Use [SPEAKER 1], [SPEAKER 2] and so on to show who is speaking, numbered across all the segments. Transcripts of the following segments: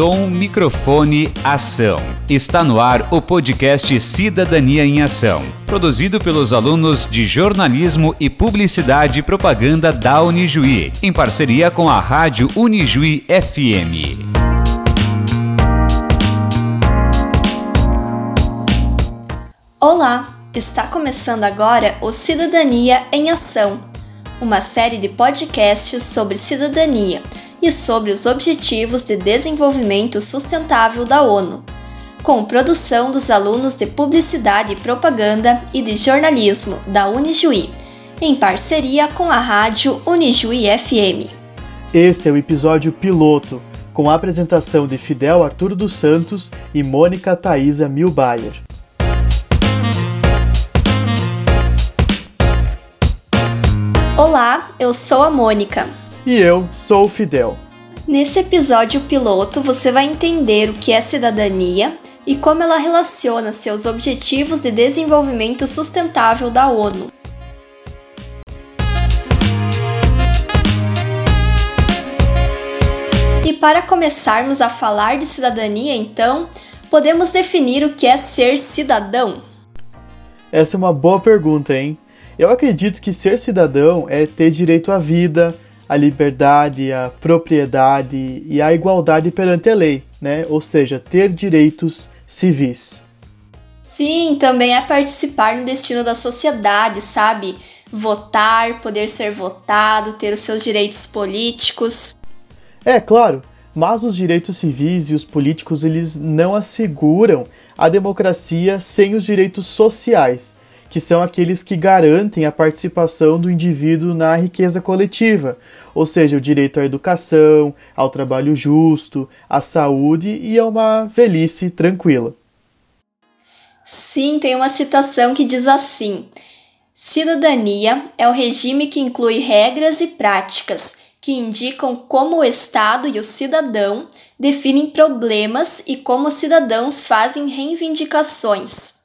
[SPEAKER 1] som, microfone, ação. Está no ar o podcast Cidadania em Ação, produzido pelos alunos de jornalismo e publicidade e propaganda da Unijuí, em parceria com a rádio Unijuí FM.
[SPEAKER 2] Olá, está começando agora o Cidadania em Ação, uma série de podcasts sobre cidadania e sobre os Objetivos de Desenvolvimento Sustentável da ONU, com produção dos alunos de Publicidade e Propaganda e de Jornalismo da Unijuí, em parceria com a rádio Unijuí FM.
[SPEAKER 3] Este é o episódio piloto, com a apresentação de Fidel Arturo dos Santos e Mônica Thaisa Milbayer.
[SPEAKER 2] Olá, eu sou a Mônica.
[SPEAKER 3] E eu sou o Fidel.
[SPEAKER 2] Nesse episódio piloto, você vai entender o que é cidadania e como ela relaciona seus objetivos de desenvolvimento sustentável da ONU. E para começarmos a falar de cidadania, então, podemos definir o que é ser cidadão?
[SPEAKER 3] Essa é uma boa pergunta, hein? Eu acredito que ser cidadão é ter direito à vida, à liberdade, à propriedade e à igualdade perante a lei, né? Ou seja, ter direitos civis.
[SPEAKER 2] Sim, também é participar no destino da sociedade, sabe? Votar, poder ser votado, ter os seus direitos políticos.
[SPEAKER 3] É, claro, mas os direitos civis e os políticos eles não asseguram a democracia sem os direitos sociais que são aqueles que garantem a participação do indivíduo na riqueza coletiva, ou seja, o direito à educação, ao trabalho justo, à saúde e a uma velhice tranquila.
[SPEAKER 2] Sim, tem uma citação que diz assim: Cidadania é o regime que inclui regras e práticas que indicam como o Estado e o cidadão definem problemas e como os cidadãos fazem reivindicações.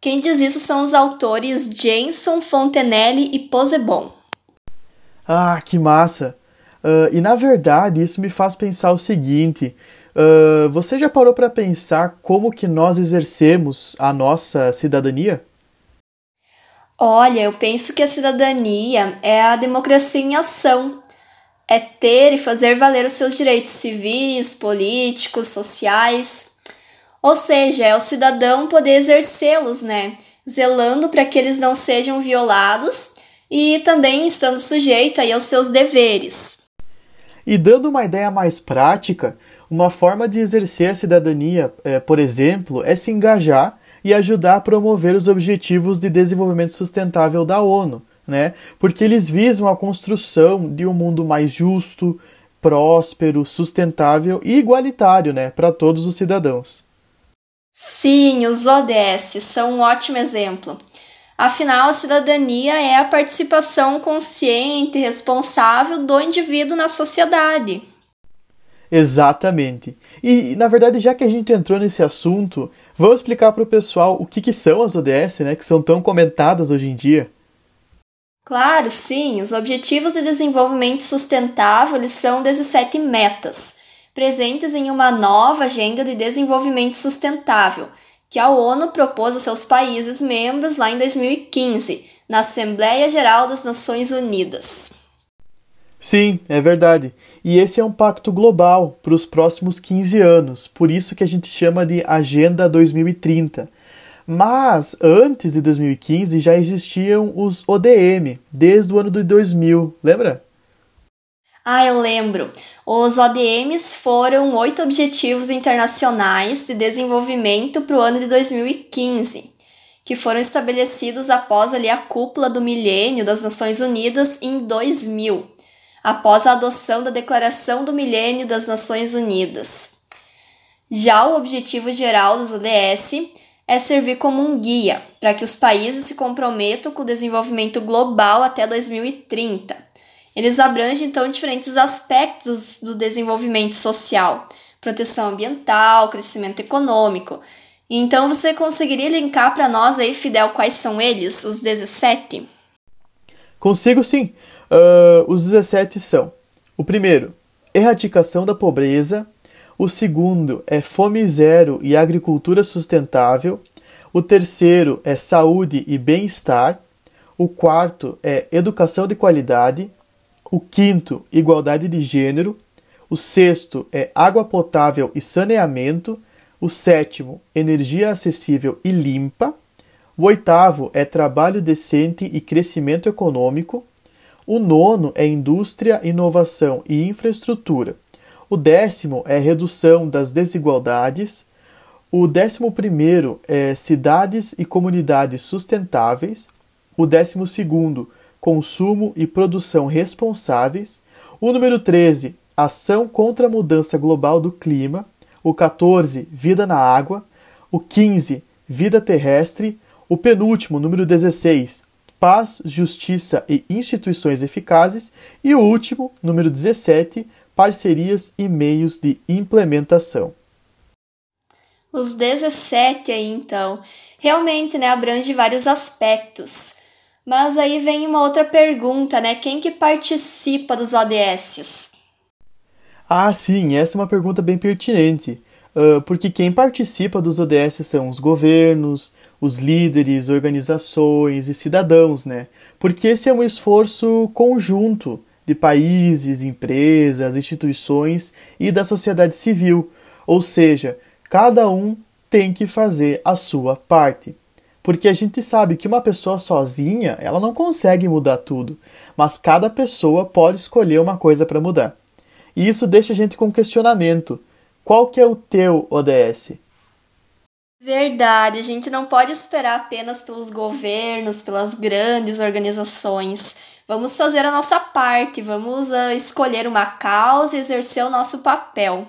[SPEAKER 2] Quem diz isso são os autores Jenson, Fontenelle e Posebon.
[SPEAKER 3] Ah, que massa! Uh, e na verdade isso me faz pensar o seguinte: uh, você já parou para pensar como que nós exercemos a nossa cidadania?
[SPEAKER 2] Olha, eu penso que a cidadania é a democracia em ação. É ter e fazer valer os seus direitos civis, políticos, sociais. Ou seja, é o cidadão poder exercê-los, né? Zelando para que eles não sejam violados e também estando sujeito aí aos seus deveres.
[SPEAKER 3] E dando uma ideia mais prática, uma forma de exercer a cidadania, é, por exemplo, é se engajar e ajudar a promover os Objetivos de Desenvolvimento Sustentável da ONU, né? Porque eles visam a construção de um mundo mais justo, próspero, sustentável e igualitário, né, para todos os cidadãos.
[SPEAKER 2] Sim, os ODS são um ótimo exemplo. Afinal, a cidadania é a participação consciente e responsável do indivíduo na sociedade.
[SPEAKER 3] Exatamente. E, na verdade, já que a gente entrou nesse assunto, vamos explicar para o pessoal o que, que são as ODS, né, que são tão comentadas hoje em dia.
[SPEAKER 2] Claro, sim. Os Objetivos de Desenvolvimento Sustentável eles são 17 metas presentes em uma nova Agenda de Desenvolvimento Sustentável, que a ONU propôs a seus países membros lá em 2015, na Assembleia Geral das Nações Unidas.
[SPEAKER 3] Sim, é verdade. E esse é um pacto global para os próximos 15 anos, por isso que a gente chama de Agenda 2030. Mas antes de 2015 já existiam os ODM, desde o ano de 2000, lembra?
[SPEAKER 2] Ah, eu lembro. Os ODMs foram oito Objetivos Internacionais de Desenvolvimento para o ano de 2015, que foram estabelecidos após ali a cúpula do milênio das Nações Unidas em 2000, após a adoção da Declaração do Milênio das Nações Unidas. Já o objetivo geral dos ODS é servir como um guia para que os países se comprometam com o desenvolvimento global até 2030 eles abrangem então diferentes aspectos do desenvolvimento social, proteção ambiental, crescimento econômico. Então você conseguiria linkar para nós aí, Fidel, quais são eles, os 17?
[SPEAKER 3] Consigo sim. Uh, os 17 são: o primeiro, erradicação da pobreza. O segundo é Fome Zero e Agricultura Sustentável. O terceiro é Saúde e Bem-Estar. O quarto é Educação de Qualidade. O quinto, Igualdade de Gênero. O sexto é Água Potável e Saneamento. O sétimo, Energia Acessível e Limpa. O oitavo é Trabalho Decente e Crescimento Econômico. O nono é Indústria, Inovação e Infraestrutura. O décimo é Redução das Desigualdades. O décimo primeiro é Cidades e Comunidades Sustentáveis. O décimo segundo, Consumo e Produção Responsáveis. O número 13, Ação contra a Mudança Global do Clima. O 14, Vida na Água. O 15, Vida Terrestre. O penúltimo, número 16, paz, justiça e instituições eficazes, e o último, número 17, parcerias e meios de implementação.
[SPEAKER 2] Os 17 aí, então, realmente, né, abrange vários aspectos. Mas aí vem uma outra pergunta, né? Quem que participa dos ODS?
[SPEAKER 3] Ah, sim, essa é uma pergunta bem pertinente. Uh, porque quem participa dos ODS são os governos, os líderes, organizações e cidadãos, né? Porque esse é um esforço conjunto de países, empresas, instituições e da sociedade civil, ou seja, cada um tem que fazer a sua parte. Porque a gente sabe que uma pessoa sozinha, ela não consegue mudar tudo, mas cada pessoa pode escolher uma coisa para mudar. E isso deixa a gente com questionamento. Qual que é o teu ODS?
[SPEAKER 2] Verdade, a gente não pode esperar apenas pelos governos, pelas grandes organizações. Vamos fazer a nossa parte, vamos uh, escolher uma causa e exercer o nosso papel.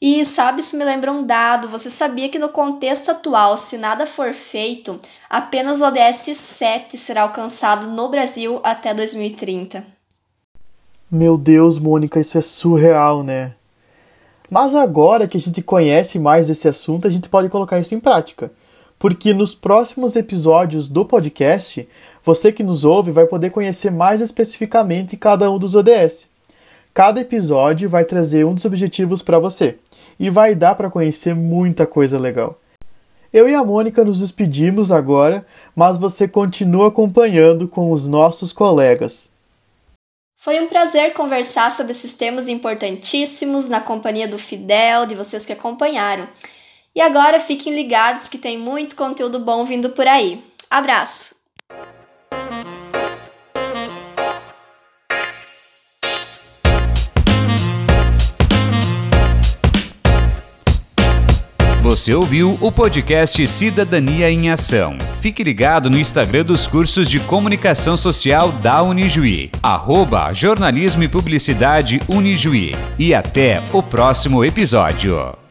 [SPEAKER 2] E sabe, isso me lembra um dado. Você sabia que no contexto atual, se nada for feito, apenas o ODS 7 será alcançado no Brasil até 2030?
[SPEAKER 3] Meu Deus, Mônica, isso é surreal, né? Mas agora que a gente conhece mais esse assunto, a gente pode colocar isso em prática. Porque nos próximos episódios do podcast, você que nos ouve vai poder conhecer mais especificamente cada um dos ODS. Cada episódio vai trazer um dos objetivos para você e vai dar para conhecer muita coisa legal. Eu e a Mônica nos despedimos agora, mas você continua acompanhando com os nossos colegas.
[SPEAKER 2] Foi um prazer conversar sobre esses temas importantíssimos na companhia do Fidel, de vocês que acompanharam. E agora fiquem ligados que tem muito conteúdo bom vindo por aí. Abraço!
[SPEAKER 1] Você ouviu o podcast Cidadania em Ação. Fique ligado no Instagram dos cursos de comunicação social da Unijuí, arroba jornalismo e publicidade Unijuí. E até o próximo episódio.